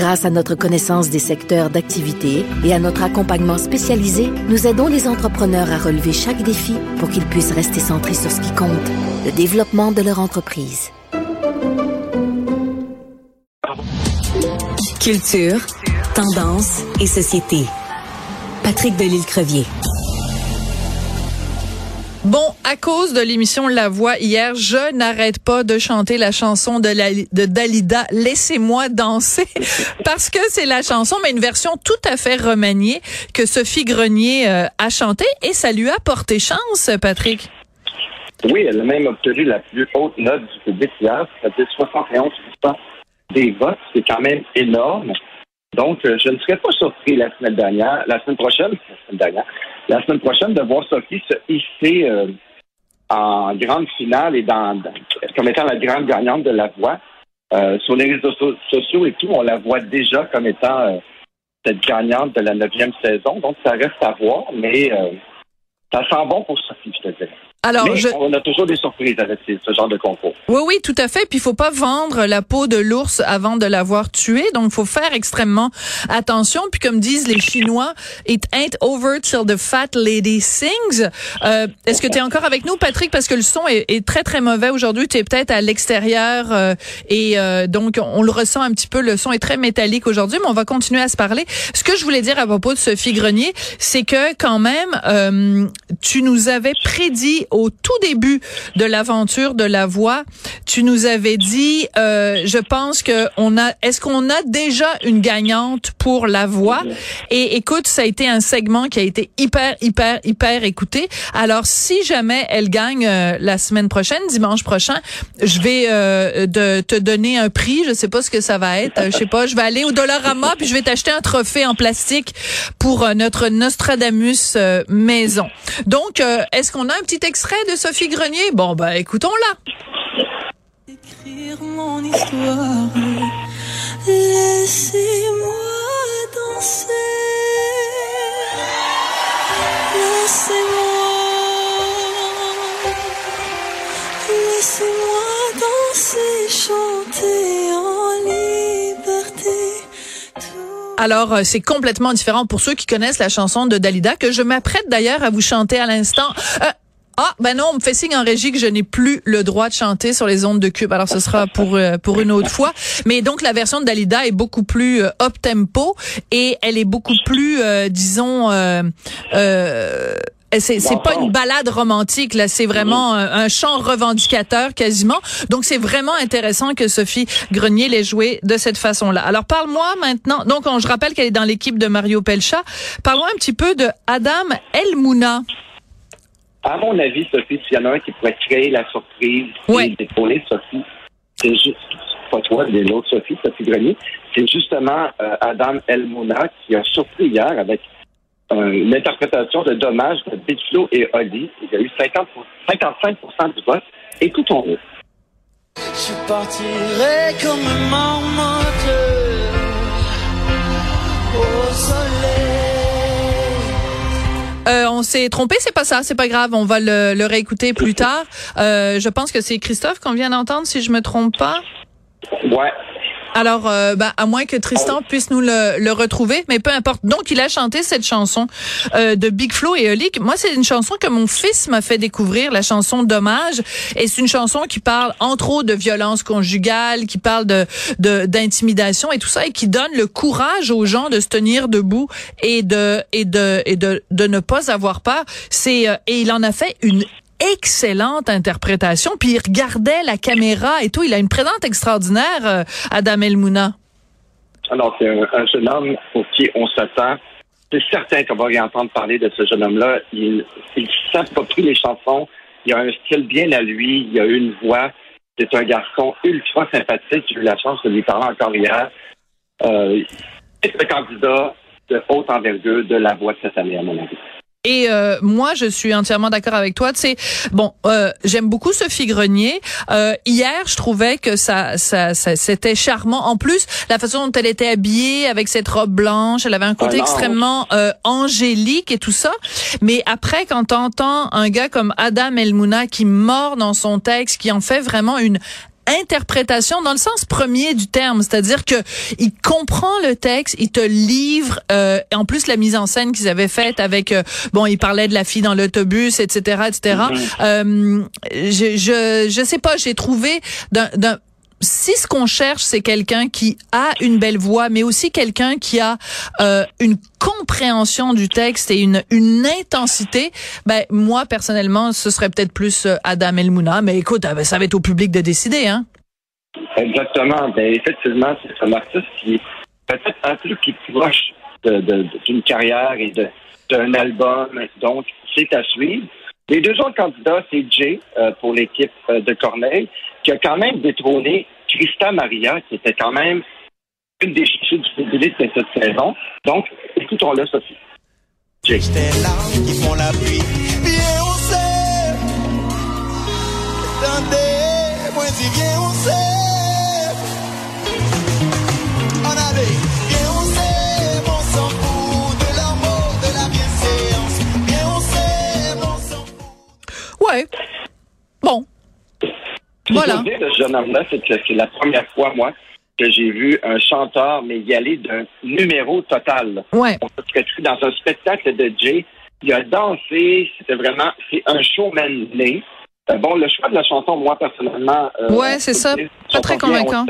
Grâce à notre connaissance des secteurs d'activité et à notre accompagnement spécialisé, nous aidons les entrepreneurs à relever chaque défi pour qu'ils puissent rester centrés sur ce qui compte, le développement de leur entreprise. Culture, tendance et société. Patrick Delisle-Crevier. Bon, à cause de l'émission La Voix hier, je n'arrête pas de chanter la chanson de, de Dalida, Laissez-moi danser, parce que c'est la chanson, mais une version tout à fait remaniée que Sophie Grenier euh, a chantée et ça lui a porté chance, Patrick. Oui, elle a même obtenu la plus haute note du public hier, c'est-à-dire 71% des votes, c'est quand même énorme. Donc, euh, je ne serais pas surpris la semaine dernière, la semaine prochaine, la semaine dernière, la semaine prochaine de voir Sophie se hisser euh, en grande finale et dans, comme étant la grande gagnante de la voix. Euh, sur les réseaux sociaux et tout, on la voit déjà comme étant cette gagnante de la neuvième saison. Donc, ça reste à voir, mais ça sent bon pour Sophie, je te dirais. Alors, on a toujours des surprises avec ce genre de concours. Oui, oui, tout à fait. Puis il faut pas vendre la peau de l'ours avant de l'avoir tué. Donc, il faut faire extrêmement attention. Puis comme disent les Chinois, it ain't over till the fat lady sings. Euh, Est-ce que tu es encore avec nous, Patrick, parce que le son est, est très très mauvais aujourd'hui. Tu es peut-être à l'extérieur euh, et euh, donc on le ressent un petit peu. Le son est très métallique aujourd'hui, mais on va continuer à se parler. Ce que je voulais dire à propos de Sophie Grenier, c'est que quand même, euh, tu nous avais prédit au tout début de l'aventure de la voix, tu nous avais dit, euh, je pense que on a, est-ce qu'on a déjà une gagnante pour la voix? Et écoute, ça a été un segment qui a été hyper, hyper, hyper écouté. Alors, si jamais elle gagne euh, la semaine prochaine, dimanche prochain, je vais euh, te donner un prix. Je sais pas ce que ça va être. Je sais pas. Je vais aller au Dollarama puis je vais t'acheter un trophée en plastique pour notre Nostradamus maison. Donc, est-ce qu'on a un petit extrait extrait de Sophie Grenier? Bon, ben, écoutons-la. Écrire mon histoire, laissez-moi danser. Laissez-moi, laissez-moi danser, chanter en liberté. Alors, euh, c'est complètement différent pour ceux qui connaissent la chanson de Dalida, que je m'apprête d'ailleurs à vous chanter à l'instant. Euh, ah, ben non, on me fait signe en régie que je n'ai plus le droit de chanter sur les ondes de Cube. Alors, ce sera pour euh, pour une autre fois. Mais donc, la version de Dalida est beaucoup plus euh, up tempo et elle est beaucoup plus, euh, disons, euh, c'est c'est pas une balade romantique là, c'est vraiment un, chant revendicateur quasiment. Donc c'est vraiment intéressant que Sophie Grenier l'ait joué de cette façon-là. Alors parle-moi maintenant. Donc on, je rappelle qu'elle est dans l'équipe de Mario Pelcha. Parle-moi un petit peu de Adam Elmouna. À mon avis, Sophie, s'il y en a un qui pourrait créer la surprise et d'épauler Sophie, c'est juste, pas toi, mais l'autre Sophie, Sophie Grenier, c'est justement euh, Adam Elmouna qui a surpris hier avec euh, une interprétation de Dommage de Bitflo et Oli. Il y a eu 50 55 du vote. Écoutons-le. Je partirai comme un on s'est trompé, c'est pas ça, c'est pas grave, on va le, réécouter plus tard. Euh, je pense que c'est Christophe qu'on vient d'entendre, si je me trompe pas. Ouais, alors, euh, ben, à moins que Tristan puisse nous le, retrouver, mais peu importe. Donc, il a chanté cette chanson euh, de Big Flo et Oli. Moi, c'est une chanson que mon fils m'a fait découvrir, la chanson Dommage. Et c'est une chanson qui parle, entre autres, de violence conjugale, qui parle de d'intimidation et tout ça, et qui donne le courage aux gens de se tenir debout et de et de et de, de ne pas avoir peur. C'est euh, et il en a fait une excellente interprétation. Puis il regardait la caméra et tout. Il a une présence extraordinaire, euh, Adam Elmouna. Alors, c'est un, jeune homme pour qui on s'attend. C'est certain qu'on va y entendre parler de ce jeune homme-là. Il, il s'approprie les chansons. Il a un style bien à lui. Il a une voix. C'est un garçon ultra sympathique. J'ai eu la chance de lui parler encore hier. Euh, il est le candidat de haute envergure de la voix cette année, à mon avis. Et euh, moi, je suis entièrement d'accord avec toi. Tu sais, bon, euh, j'aime beaucoup Sophie Grenier. Euh, hier, je trouvais que ça, ça, ça c'était charmant. En plus, la façon dont elle était habillée avec cette robe blanche, elle avait un côté Ah extrêmement euh, angélique et tout ça. Mais après, quand t'entends un gars comme Adam Elmouna qui mord dans son texte, qui en fait vraiment une interprétation dans le sens premier du terme, c'est-à-dire que il comprend le texte, il te livre euh, en plus la mise en scène qu'ils avaient faite avec euh, bon, il parlait de la fille dans l'autobus, etc., etc. Euh, je, je je sais pas, j'ai trouvé d'un si ce qu'on cherche, c'est quelqu'un qui a une belle voix, mais aussi quelqu'un qui a euh, une compréhension du texte et une, une intensité, ben moi personnellement, ce serait peut-être plus euh, Adam Elmouna. Mais écoute, euh, ça va être au public de décider, hein. Exactement. Ben, effectivement, c'est un artiste qui est peut-être un peu plus proche d'une carrière et d'un album. Donc, c'est à suivre. Les deux autres candidats, c'est Jay euh, pour l'équipe euh, de Corneille, qui a quand même détrôné Christa Maria, qui était quand même une des chichis du public de cette saison. Donc, écoutons-le, Sophie. Jay. Qui font la pluie. Voilà. Dire de ce jeune homme-là, c'est que c'est la première fois, moi, que j'ai vu un chanteur, mais y aller d'un numéro total. Ouais. Dans un spectacle de Jay. Il a dansé, c'était vraiment, c'est un showman né. Euh, bon, le choix de la chanson, moi, personnellement... euh, Ouais, c'est ça. Pas très convaincant.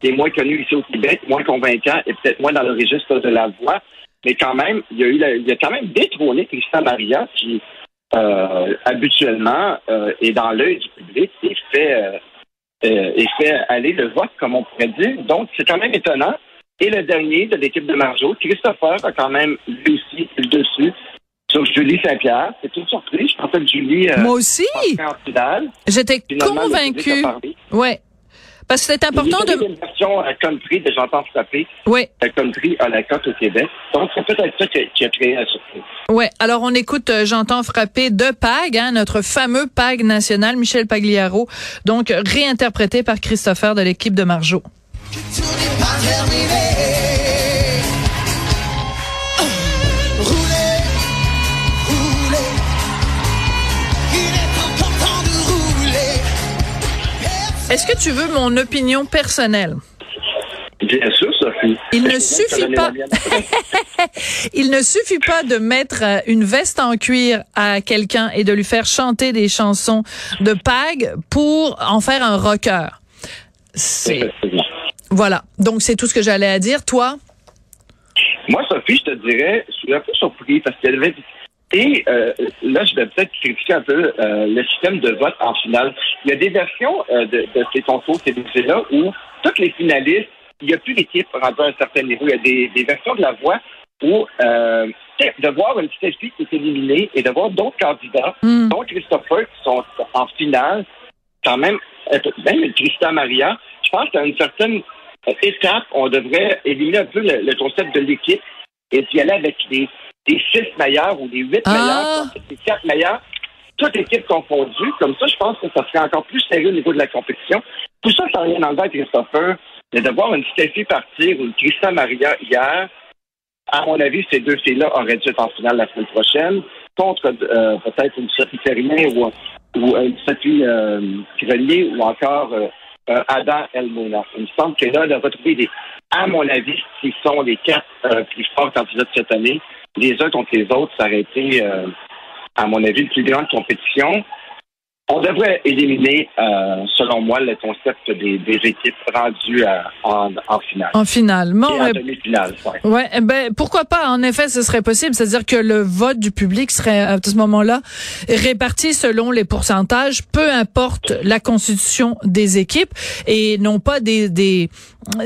qui est moins connu ici au Québec, moins convaincant et peut-être moins dans le registre de la voix. Mais quand même, il y a eu la- il a quand même détrôné Christian Maria, qui euh, habituellement euh, est dans l'œil du public et fait euh, euh, et fait aller le vote, comme on pourrait dire. Donc, c'est quand même étonnant. Et le dernier de l'équipe de Marjo, Christopher, a quand même lui aussi le dessus sur Julie Saint-Pierre. C'est une surprise. Je pensais que Julie Moi aussi. J'étais convaincue. Ouais. Parce que c'est important de. une version euh, country de J'entends frapper. Ouais. La country à la cote au Québec. Donc, c'est peut-être ça qui a, créé la surprise. Ouais, alors on écoute euh, J'entends frapper de Pag, hein, notre fameux Pag national, Michel Pagliaro, donc euh, réinterprété par Christopher de l'équipe de Marjo. Tout Est-ce que tu veux mon opinion personnelle? Bien sûr, Sophie. Il ne suffit pas. Il ne suffit pas de mettre euh, une veste en cuir à quelqu'un et de lui faire chanter des chansons de Pag pour en faire un rocker. C'est voilà. Donc c'est tout ce que j'allais à dire. Toi? Moi, Sophie, je te dirais, je suis un peu surpris parce qu'elle avait. Et euh, là, je vais peut-être critiquer un peu euh, le système de vote en finale. Il y a des versions euh, de, de ces concours télévisés-là où toutes les finalistes, il n'y a plus d'équipe rendue à un certain niveau. Il y a des, des versions de la voix où euh, de voir une petite fille qui est éliminée et de voir d'autres candidats, Hmm. dont Christopher, qui sont en finale, quand même, même Christa Maria, je pense qu'à une certaine étape, on devrait éliminer un peu le, le concept de l'équipe et d'y aller avec les, les six meilleurs ou les huit Ah. meilleurs, les quatre meilleurs, toute équipe confondue. Comme ça, je pense que ça serait encore plus sérieux au niveau de la compétition. Tout ça, ça n'a rien enlevé à Christopher, mais de voir une Steffi partir ou une Christa Maria hier, à mon avis, ces deux filles-là auraient dû être en finale la semaine prochaine contre euh, peut-être une Sophie Terrien ou, ou une Sophie euh, Grenier ou encore euh, Adam Elmona. Il me semble que là, de retrouver des, à mon avis, qui sont les quatre euh, plus forts candidats de cette année, les uns contre les autres, ça aurait été, euh, à mon avis, une plus grande compétition. On devrait éliminer, euh, selon moi, le concept des, des équipes rendues à- en, en finale. En finale. Bon, en euh, demi-finale, ouais. Ouais, eh ben pourquoi pas? En effet, ce serait possible, c'est-à-dire que le vote du public serait à ce moment-là réparti selon les pourcentages, peu importe la constitution des équipes et non pas des des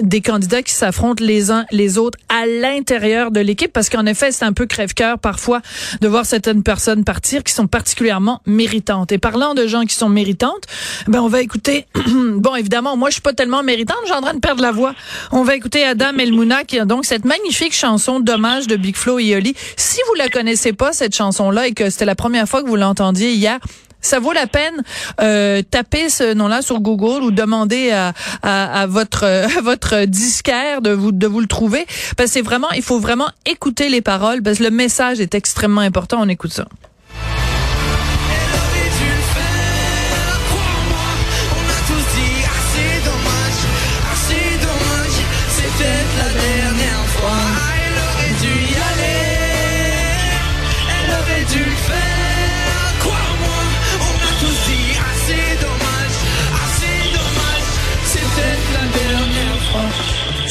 des candidats qui s'affrontent les uns les autres à l'intérieur de l'équipe parce qu'en effet, c'est un peu crève-cœur parfois de voir certaines personnes partir qui sont particulièrement méritantes. Et parlant de gens qui sont méritantes, ben on va écouter bon évidemment, moi je suis pas tellement méritante, j'ai en train de perdre la voix. On va écouter Adam Elmouna qui a donc cette magnifique chanson Dommage de Big Flo et Yoli. Si vous la connaissez pas cette chanson là et que c'était la première fois que vous l'entendiez hier, ça vaut la peine euh, taper ce nom-là sur Google ou demander à, votre à votre disquaire de vous de vous le trouver parce que c'est vraiment il faut vraiment écouter les paroles parce que le message est extrêmement important. On écoute ça.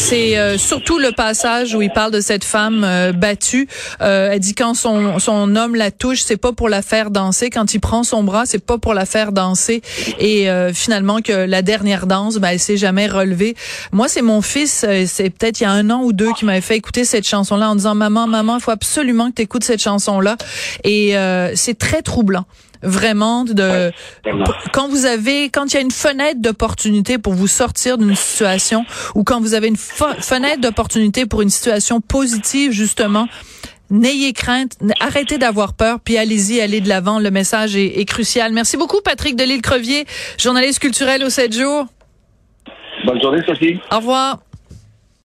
C'est euh, surtout le passage où il parle de cette femme euh, battue. Euh, elle dit quand son, son homme la touche, c'est pas pour la faire danser. Quand il prend son bras, c'est pas pour la faire danser. Et euh, finalement que la dernière danse, ben, elle s'est jamais relevée. Moi, c'est mon fils. euh, c'est peut-être il y a un an ou deux qui m'avait fait écouter cette chanson-là en disant maman, maman, il faut absolument que tu écoutes cette chanson-là. Et euh, c'est très troublant vraiment de quand vous avez quand il y a une fenêtre d'opportunité pour vous sortir d'une situation ou quand vous avez une fe- fenêtre d'opportunité pour une situation positive justement N'ayez crainte, arrêtez d'avoir peur, puis allez-y, allez de l'avant. Le message est, est crucial. Merci beaucoup, Patrick Delisle-Crevier, journaliste culturel au 7 jours. Bonne journée, Sophie. Au revoir.